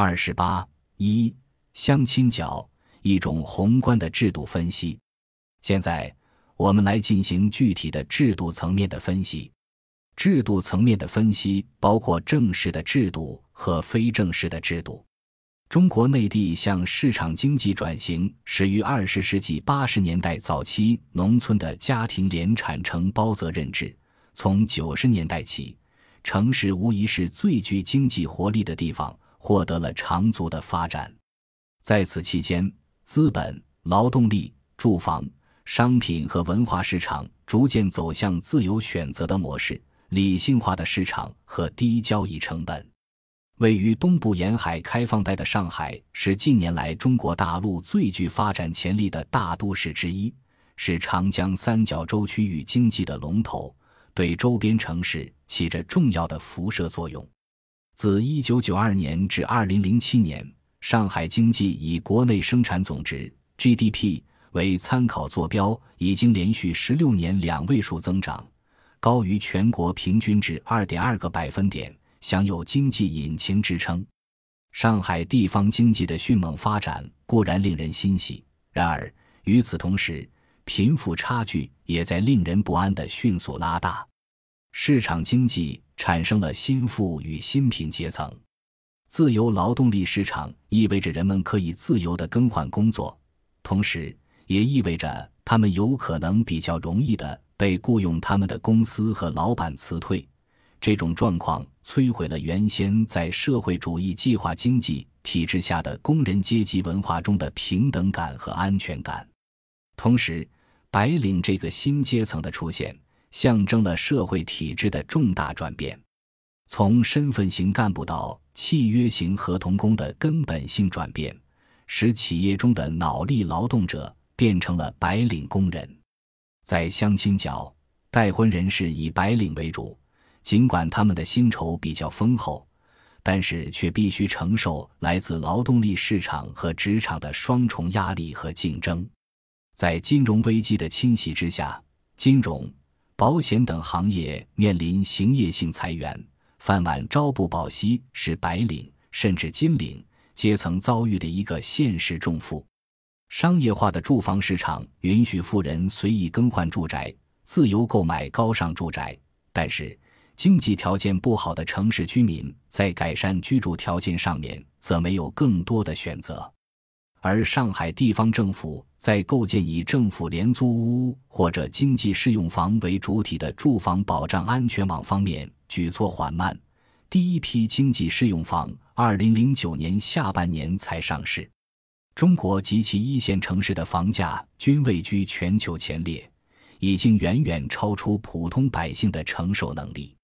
二十八一相亲角，一种宏观的制度分析。现在我们来进行具体的制度层面的分析。制度层面的分析包括正式的制度和非正式的制度。中国内地向市场经济转型始于二十世纪八十年代早期农村的家庭联产承包责任制。从九十年代起，城市无疑是最具经济活力的地方，获得了长足的发展。在此期间，资本、劳动力、住房、商品和文化市场逐渐走向自由选择的模式。理性化的市场和低交易成本。位于东部沿海开放带的上海是近年来中国大陆最具发展潜力的大都市之一，是长江三角洲区域经济的龙头，对周边城市起着重要的辐射作用。自1992年至2007年，上海经济以国内生产总值 GDP 为参考坐标，已经连续十六年两位数增长。高于全国平均值二点二个百分点，享有经济引擎之称。上海地方经济的迅猛发展固然令人欣喜，然而与此同时，贫富差距也在令人不安地迅速拉大。市场经济产生了新富与新贫阶层。自由劳动力市场意味着人们可以自由地更换工作，同时也意味着他们有可能比较容易地。被雇佣他们的公司和老板辞退，这种状况摧毁了原先在社会主义计划经济体制下的工人阶级文化中的平等感和安全感。同时，白领这个新阶层的出现，象征了社会体制的重大转变，从身份型干部到契约型合同工的根本性转变，使企业中的脑力劳动者变成了白领工人。在相亲角，待婚人士以白领为主，尽管他们的薪酬比较丰厚，但是却必须承受来自劳动力市场和职场的双重压力和竞争。在金融危机的侵袭之下，金融、保险等行业面临行业性裁员，饭碗朝不保夕，是白领甚至金领阶层遭遇的一个现实重负。商业化的住房市场允许富人随意更换住宅，自由购买高尚住宅。但是，经济条件不好的城市居民在改善居住条件上面则没有更多的选择。而上海地方政府在构建以政府廉租屋或者经济适用房为主体的住房保障安全网方面举措缓慢，第一批经济适用房二零零九年下半年才上市。中国及其一线城市的房价均位居全球前列，已经远远超出普通百姓的承受能力。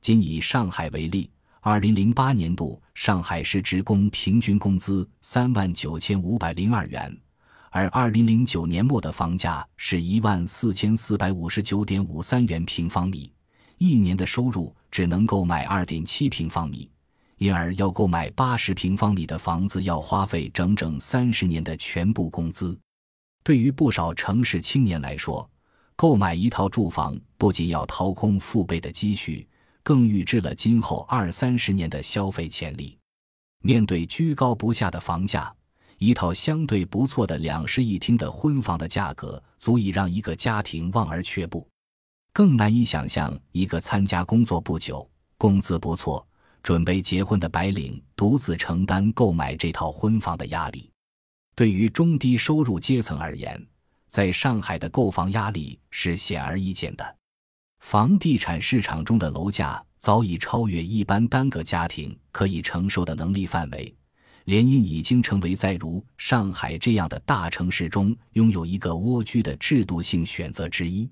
仅以上海为例，二零零八年度上海市职工平均工资三万九千五百零二元，而二零零九年末的房价是一万四千四百五十九点五三元平方米，一年的收入只能购买二点七平方米。因而，要购买八十平方米的房子，要花费整整三十年的全部工资。对于不少城市青年来说，购买一套住房不仅要掏空父辈的积蓄，更预支了今后二三十年的消费潜力。面对居高不下的房价，一套相对不错的两室一厅的婚房的价格，足以让一个家庭望而却步。更难以想象一个参加工作不久、工资不错。准备结婚的白领独自承担购买这套婚房的压力，对于中低收入阶层而言，在上海的购房压力是显而易见的。房地产市场中的楼价早已超越一般单个家庭可以承受的能力范围，联姻已经成为在如上海这样的大城市中拥有一个蜗居的制度性选择之一。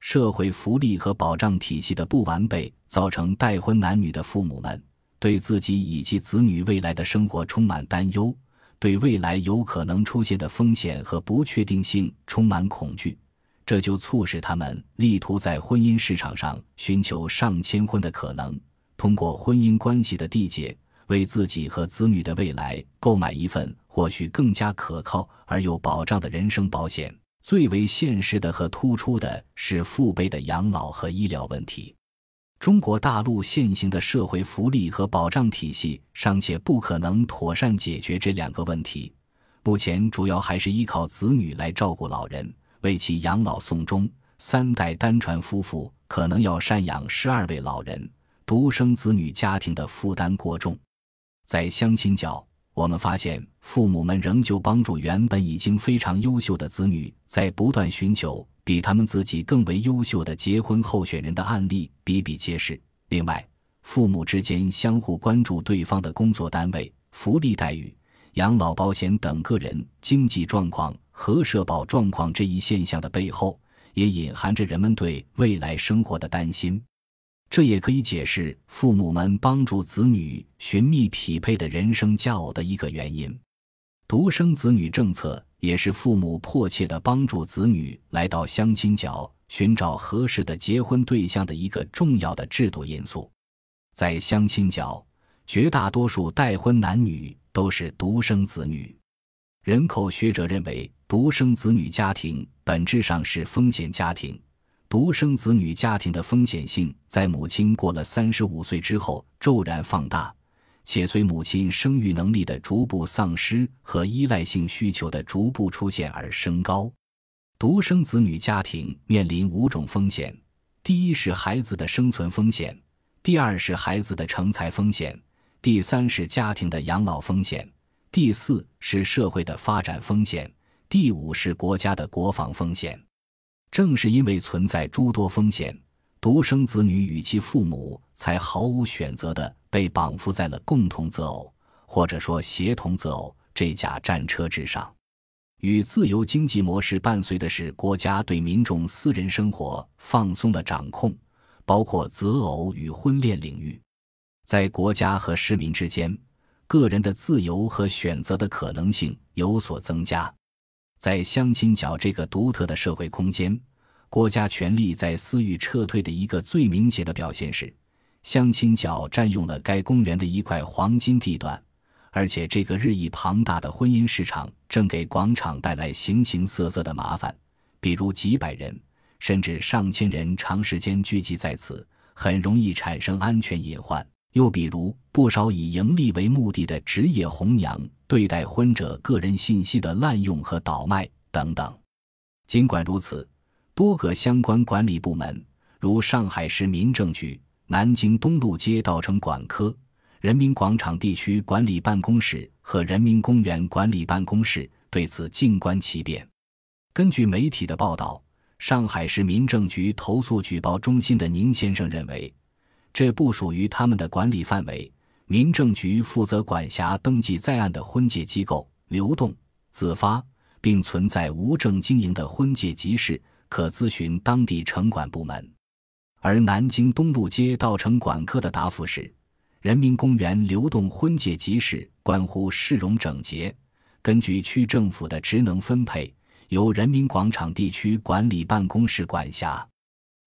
社会福利和保障体系的不完备，造成待婚男女的父母们对自己以及子女未来的生活充满担忧，对未来有可能出现的风险和不确定性充满恐惧，这就促使他们力图在婚姻市场上寻求上千婚的可能，通过婚姻关系的缔结，为自己和子女的未来购买一份或许更加可靠而有保障的人生保险。最为现实的和突出的是父辈的养老和医疗问题。中国大陆现行的社会福利和保障体系尚且不可能妥善解决这两个问题，目前主要还是依靠子女来照顾老人，为其养老送终。三代单传夫妇可能要赡养十二位老人，独生子女家庭的负担过重。在相亲角，我们发现父母们仍旧帮助原本已经非常优秀的子女，在不断寻求。比他们自己更为优秀的结婚候选人的案例比比皆是。另外，父母之间相互关注对方的工作单位、福利待遇、养老保险等个人经济状况和社保状况这一现象的背后，也隐含着人们对未来生活的担心。这也可以解释父母们帮助子女寻觅匹配的人生佳偶的一个原因。独生子女政策。也是父母迫切的帮助子女来到相亲角寻找合适的结婚对象的一个重要的制度因素。在相亲角，绝大多数待婚男女都是独生子女。人口学者认为，独生子女家庭本质上是风险家庭。独生子女家庭的风险性在母亲过了三十五岁之后骤然放大。且随母亲生育能力的逐步丧失和依赖性需求的逐步出现而升高。独生子女家庭面临五种风险：第一是孩子的生存风险；第二是孩子的成才风险；第三是家庭的养老风险；第四是社会的发展风险；第五是国家的国防风险。正是因为存在诸多风险。独生子女与其父母才毫无选择的被绑缚在了共同择偶或者说协同择偶这架战车之上。与自由经济模式伴随的是国家对民众私人生活放松的掌控，包括择偶与婚恋领域。在国家和市民之间，个人的自由和选择的可能性有所增加。在相亲角这个独特的社会空间。国家权力在私域撤退的一个最明显的表现是，相亲角占用了该公园的一块黄金地段，而且这个日益庞大的婚姻市场正给广场带来形形色色的麻烦，比如几百人甚至上千人长时间聚集在此，很容易产生安全隐患；又比如不少以盈利为目的的职业红娘对待婚者个人信息的滥用和倒卖等等。尽管如此。多个相关管理部门，如上海市民政局、南京东路街道城管科、人民广场地区管理办公室和人民公园管理办公室，对此静观其变。根据媒体的报道，上海市民政局投诉举报中心的宁先生认为，这不属于他们的管理范围。民政局负责管辖登记在案的婚介机构，流动、自发，并存在无证经营的婚介集市。可咨询当地城管部门，而南京东路街道城管科的答复是：人民公园流动婚介集市关乎市容整洁，根据区政府的职能分配，由人民广场地区管理办公室管辖。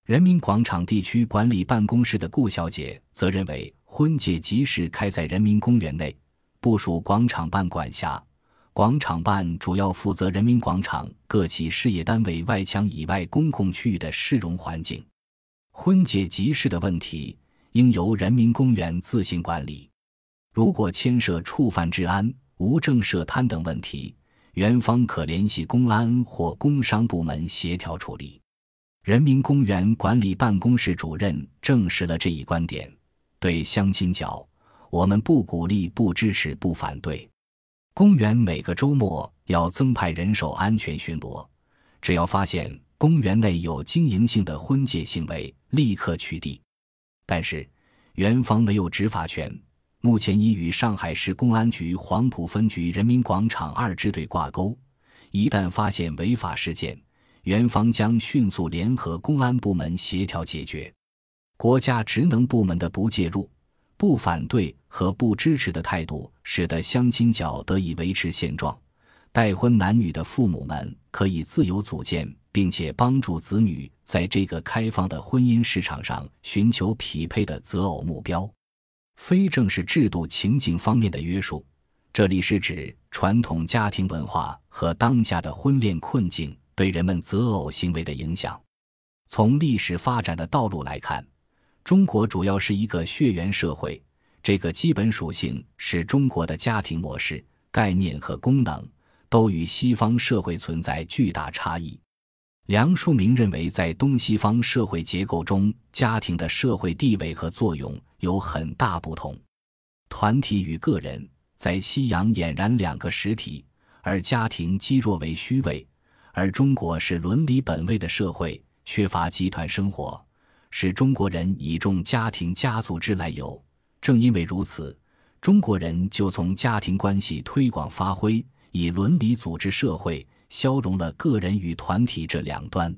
人民广场地区管理办公室的顾小姐则认为，婚介集市开在人民公园内，不属广场办管辖。广场办主要负责人民广场各企事业单位外墙以外公共区域的市容环境，婚介集市的问题应由人民公园自行管理。如果牵涉触犯治安、无证设摊等问题，园方可联系公安或工商部门协调处理。人民公园管理办公室主任证实了这一观点。对相亲角，我们不鼓励、不支持、不反对。公园每个周末要增派人手安全巡逻，只要发现公园内有经营性的婚介行为，立刻取缔。但是，园方没有执法权，目前已与上海市公安局黄埔分局人民广场二支队挂钩。一旦发现违法事件，园方将迅速联合公安部门协调解决。国家职能部门的不介入。不反对和不支持的态度，使得相亲角得以维持现状。待婚男女的父母们可以自由组建，并且帮助子女在这个开放的婚姻市场上寻求匹配的择偶目标。非正式制度情景方面的约束，这里是指传统家庭文化和当下的婚恋困境对人们择偶行为的影响。从历史发展的道路来看。中国主要是一个血缘社会，这个基本属性使中国的家庭模式、概念和功能都与西方社会存在巨大差异。梁漱溟认为，在东西方社会结构中，家庭的社会地位和作用有很大不同。团体与个人在西洋俨然两个实体，而家庭积弱为虚伪；而中国是伦理本位的社会，缺乏集团生活，使中国人倚重家庭家族之来由。正因为如此，中国人就从家庭关系推广发挥，以伦理组织社会。消融了个人与团体这两端。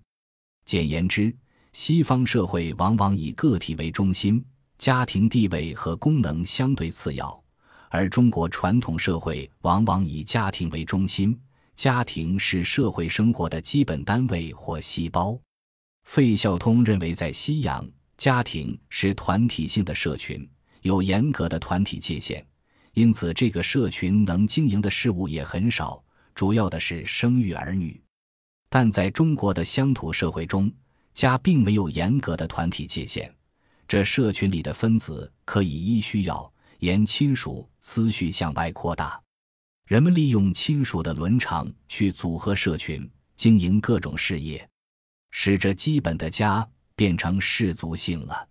简言之，西方社会往往以个体为中心，家庭地位和功能相对次要；而中国传统社会往往以家庭为中心，家庭是社会生活的基本单位或细胞。费孝通认为，在西洋，家庭是团体性的社群，有严格的团体界限，因此这个社群能经营的事物也很少。主要的是生育儿女，但在中国的乡土社会中，家并没有严格的团体界限，这社群里的分子可以依需要沿亲属次序向外扩大，人们利用亲属的伦常去组合社群，经营各种事业，使这基本的家变成氏族性了。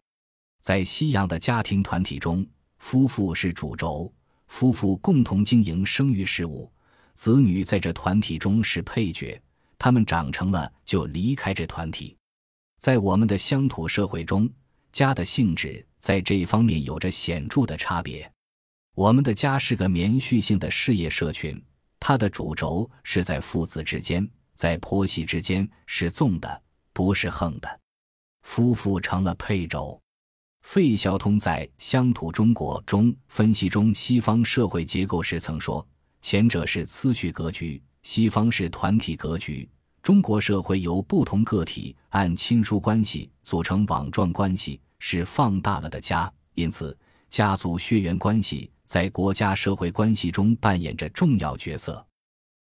在西洋的家庭团体中，夫妇是主轴，夫妇共同经营生育事务。子女在这团体中是配角，他们长成了就离开这团体。在我们的乡土社会中，家的性质在这一方面有着显著的差别。我们的家是个绵续性的事业社群，它的主轴是在父子之间，在婆媳之间是纵的，不是横的。夫妇成了配轴。费孝通在《乡土中国》中分析中西方社会结构时曾说。前者是次序格局，西方是团体格局。中国社会由不同个体按亲疏关系组成网状关系，是放大了的家。因此，家族血缘关系在国家社会关系中扮演着重要角色。